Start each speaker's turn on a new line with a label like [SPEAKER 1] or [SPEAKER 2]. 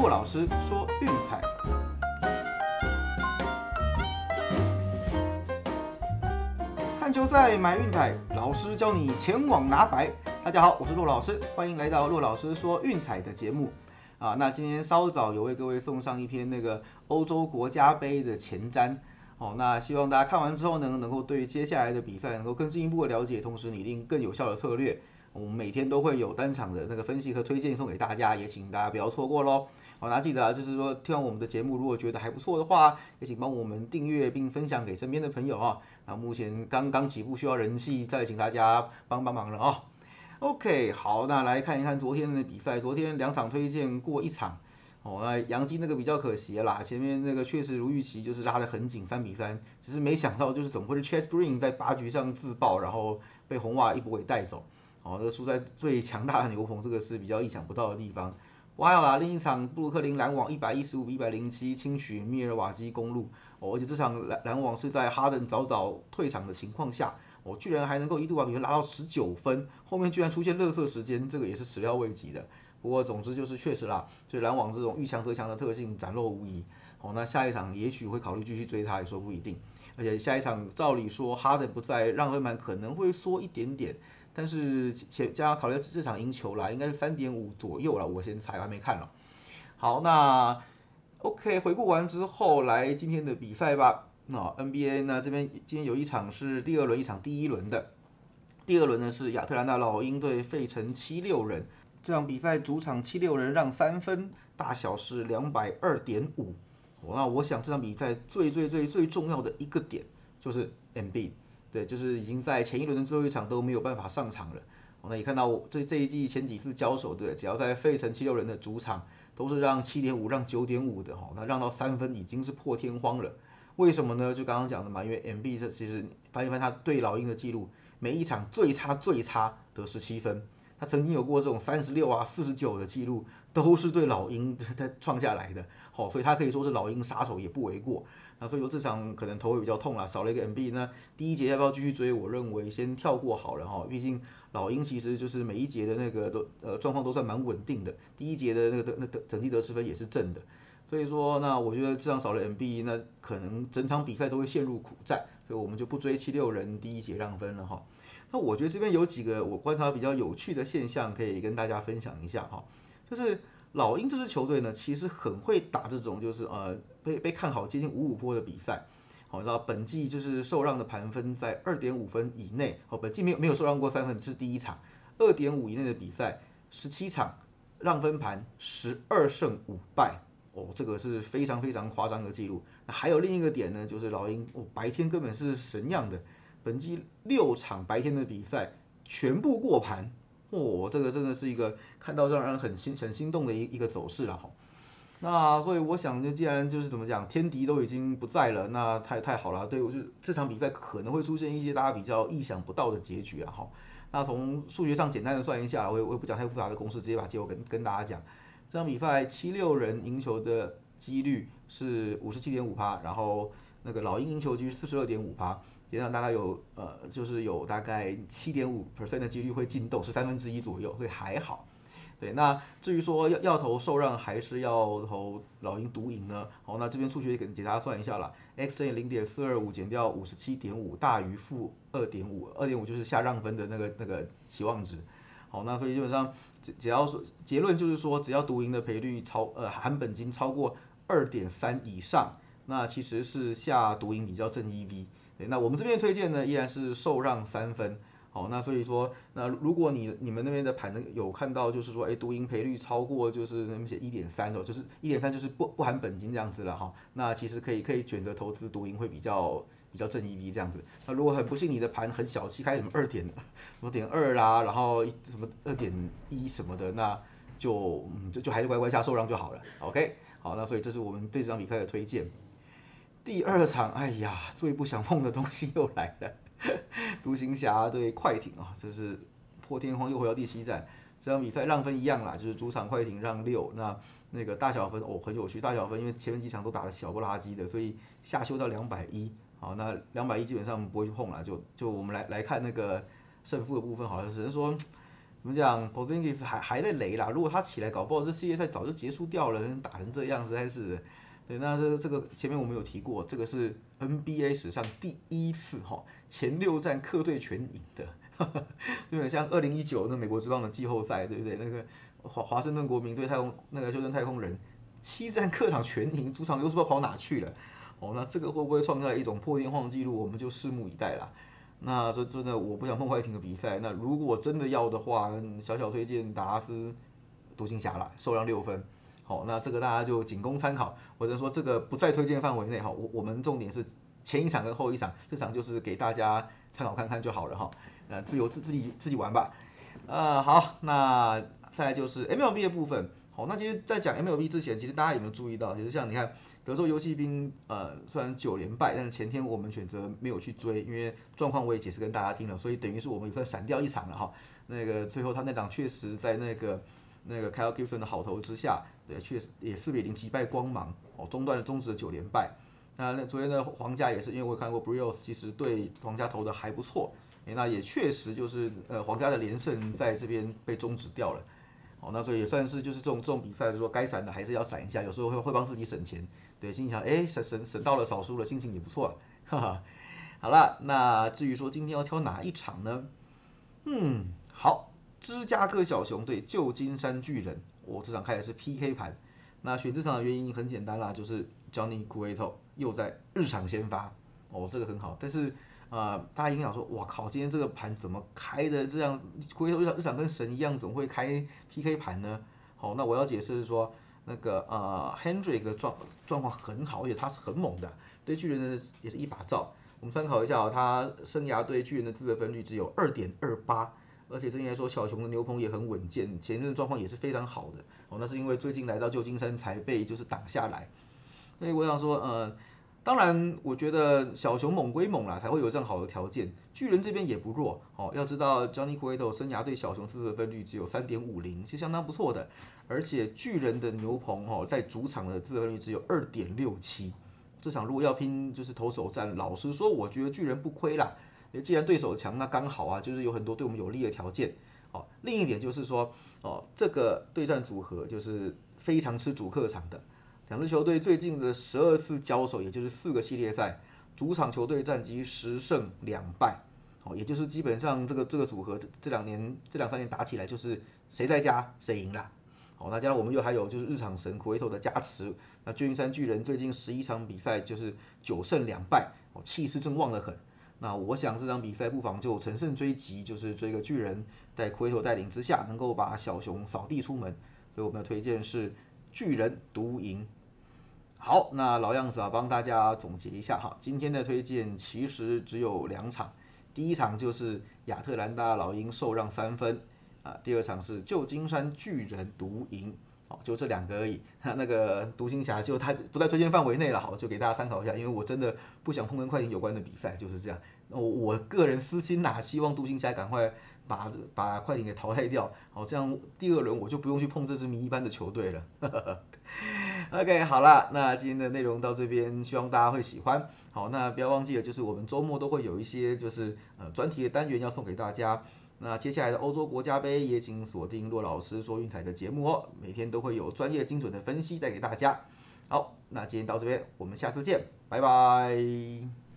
[SPEAKER 1] 骆老师说运彩。看球赛买运彩，老师教你前往拿白。大家好，我是骆老师，欢迎来到骆老师说运彩的节目。啊，那今天稍早有为各位送上一篇那个欧洲国家杯的前瞻。哦，那希望大家看完之后呢，能够对接下来的比赛能够更进一步的了解，同时拟定更有效的策略。我们每天都会有单场的那个分析和推荐送给大家，也请大家不要错过喽。好，大家记得啊，就是说听完我们的节目，如果觉得还不错的话，也请帮我们订阅并分享给身边的朋友啊。那目前刚刚起步，需要人气，再请大家帮帮忙了啊。OK，好，那来看一看昨天的比赛，昨天两场推荐过一场。哦，那杨基那个比较可惜啦，前面那个确实如预期，就是拉得很紧，三比三，只是没想到就是怎么会是 Chat Green 在八局上自爆，然后被红袜一波给带走。哦，这个输在最强大的牛棚，这个是比较意想不到的地方。哇啦，另一场布鲁克林篮网一百一十五比一百零七轻取密尔瓦基公路，哦，而且这场篮篮网是在哈登早早退场的情况下，哦，居然还能够一度把比分拉到十九分，后面居然出现乐色时间，这个也是始料未及的。不过总之就是确实啦，所以篮网这种遇强则强的特性展露无遗。哦，那下一场也许会考虑继续追他，也说不一定。而且下一场照理说哈登不在，让分盘可能会缩一点点，但是前加考虑这场赢球啦，应该是三点五左右了，我先猜，还没看了。好，那 OK 回顾完之后来今天的比赛吧。那 NBA 呢这边今天有一场是第二轮，一场第一轮的。第二轮呢是亚特兰大老鹰对费城七六人。这场比赛主场七六人让三分，大小是两百二点五。那我想这场比赛最最最最重要的一个点就是 MB，对，就是已经在前一轮的最后一场都没有办法上场了。我们也看到这这一季前几次交手，对，只要在费城七六人的主场都是让七点五让九点五的哈，那让到三分已经是破天荒了。为什么呢？就刚刚讲的嘛，因为 MB 这其实翻一翻他对老鹰的记录，每一场最差最差得十七分。他曾经有过这种三十六啊、四十九的记录，都是对老鹰他创下来的，好，所以他可以说是老鹰杀手也不为过。那所以说这场可能头会比较痛了，少了一个 MB，那第一节要不要继续追？我认为先跳过好了哈，毕竟老鹰其实就是每一节的那个都呃状况都算蛮稳定的，第一节的那个得那得整体得失分也是正的，所以说那我觉得这场少了 MB，那可能整场比赛都会陷入苦战，所以我们就不追七六人第一节让分了哈。那我觉得这边有几个我观察比较有趣的现象，可以跟大家分享一下哈。就是老鹰这支球队呢，其实很会打这种就是呃被被看好接近五五波的比赛。好，那本季就是受让的盘分在二点五分以内。哦，本季没有没有受让过三分，是第一场。二点五以内的比赛，十七场让分盘十二胜五败。哦，这个是非常非常夸张的记录。那还有另一个点呢，就是老鹰哦白天根本是神样的。本季六场白天的比赛全部过盘，哦，这个真的是一个看到让人很心很心动的一一个走势了哈。那所以我想，就既然就是怎么讲，天敌都已经不在了，那太太好了。对我就这场比赛可能会出现一些大家比较意想不到的结局啊哈。那从数学上简单的算一下，我也我也不讲太复杂的公式，直接把结果跟跟大家讲。这场比赛七六人赢球的几率是五十七点五趴，然后那个老鹰赢球几率四十二点五趴。基本上大概有呃，就是有大概七点五 percent 的几率会进斗，是三分之一左右，所以还好。对，那至于说要要投受让还是要投老鹰独赢呢？好，那这边数学给给大家算一下了，x 乘以零点四二五减掉五十七点五大于负二点五，二点五就是下让分的那个那个期望值。好，那所以基本上只只要说结论就是说，只要独赢的赔率超呃含本金超过二点三以上，那其实是下独赢比较正 EV。那我们这边推荐呢，依然是受让三分。好，那所以说，那如果你你们那边的盘呢有看到，就是说，哎，独赢赔率超过就是那么写一点三哦，就是一点三就是不不含本金这样子了哈。那其实可以可以选择投资独赢会比较比较正一 V 这样子。那如果很不幸你的盘很小气，开什么二点什么点二啦，然后什么二点一什么的，那就嗯就就还是乖乖下受让就好了。OK，好，那所以这是我们对这场比赛的推荐。第二场，哎呀，最不想碰的东西又来了，独行侠对快艇啊，这是破天荒又回到第七战。这场比赛让分一样啦，就是主场快艇让六，那那个大小分哦很有趣，大小分因为前面几场都打的小不拉几的，所以下修到两百一。好，那两百一基本上不会去碰了，就就我们来来看那个胜负的部分，好像只是说怎么讲 p o z i n g i s 还还在雷啦，如果他起来，搞不好这世界赛早就结束掉了，打成这样实在是。对，那这这个前面我们有提过，这个是 NBA 史上第一次哈前六战客队全赢的，有点像二零一九那美国之棒的季后赛，对不对？那个华华盛顿国民对太空那个休斯顿太空人七战客场全赢，主场又是不知道跑哪去了。哦，那这个会不会创下一种破天荒的记录？我们就拭目以待啦。那这真的我不想碰快艇的比赛。那如果真的要的话，小小推荐达拉斯独行侠啦，受让六分。好，那这个大家就仅供参考，或者说这个不在推荐范围内哈。我我们重点是前一场跟后一场，这场就是给大家参考看看就好了哈。呃，自由自自己自己玩吧。呃，好，那再来就是 MLB 的部分。好，那其实，在讲 MLB 之前，其实大家有没有注意到，其实像你看德州游骑兵，呃，虽然九连败，但是前天我们选择没有去追，因为状况我也解释跟大家听了，所以等于是我们也算闪掉一场了哈。那个最后他那场确实在那个。那个 Kyle Gibson 的好投之下，对，确实也四比零击败光芒，哦，中断了终止的九连败。那那昨天的皇家也是，因为我看过 Brios，其实对皇家投的还不错，那也确实就是呃皇家的连胜在这边被终止掉了。哦，那所以也算是就是这种这种比赛，就说该闪的还是要闪一下，有时候会会帮自己省钱。对，心想哎省省省到了少输了，心情也不错了。哈哈，好了，那至于说今天要挑哪一场呢？嗯，好。芝加哥小熊对旧金山巨人，我这场开的是 PK 盘。那选这场的原因很简单啦，就是 Johnny Cueto 又在日场先发，哦，这个很好。但是呃，大家应该想说，哇靠，今天这个盘怎么开的这样？Cueto 日常日场跟神一样，怎么会开 PK 盘呢？好，那我要解释是说，那个呃 Hendrick 的状状况很好，而且他是很猛的，对巨人呢也是一把照。我们参考一下哦，他生涯对巨人的自得分率只有二点二八。而且正应该说，小熊的牛棚也很稳健，前阵状况也是非常好的哦。那是因为最近来到旧金山才被就是挡下来。所以我想说，呃，当然我觉得小熊猛归猛啦，才会有这样好的条件。巨人这边也不弱哦。要知道，Johnny Cueto 生涯对小熊自责分率只有三点五零，其实相当不错的。而且巨人的牛棚哦，在主场的自责率只有二点六七。这场如果要拼就是投手战，老实说，我觉得巨人不亏啦。诶既然对手强，那刚好啊，就是有很多对我们有利的条件。哦，另一点就是说，哦，这个对战组合就是非常吃主客场的。两支球队最近的十二次交手，也就是四个系列赛，主场球队战绩十胜两败。哦，也就是基本上这个这个组合这这两年这两三年打起来，就是谁在家谁赢了。哦，那加上我们又还有就是日场神苦维头的加持，那旧金山巨人最近十一场比赛就是九胜两败，哦，气势正旺得很。那我想这场比赛不妨就乘胜追击，就是追个巨人，在奎托带领之下，能够把小熊扫地出门。所以我们的推荐是巨人独赢。好，那老样子啊，帮大家总结一下哈，今天的推荐其实只有两场，第一场就是亚特兰大老鹰受让三分啊，第二场是旧金山巨人独赢。好，就这两个而已。那个独行侠就他不在推荐范围内了，好，就给大家参考一下。因为我真的不想碰跟快艇有关的比赛，就是这样。我我个人私心呐，希望独行侠赶快把把快艇给淘汰掉。好，这样第二轮我就不用去碰这支迷一般的球队了。OK，好了，那今天的内容到这边，希望大家会喜欢。好，那不要忘记了，就是我们周末都会有一些就是呃专题的单元要送给大家。那接下来的欧洲国家杯也请锁定骆老师说运彩的节目哦，每天都会有专业精准的分析带给大家。好，那今天到这边，我们下次见，拜拜。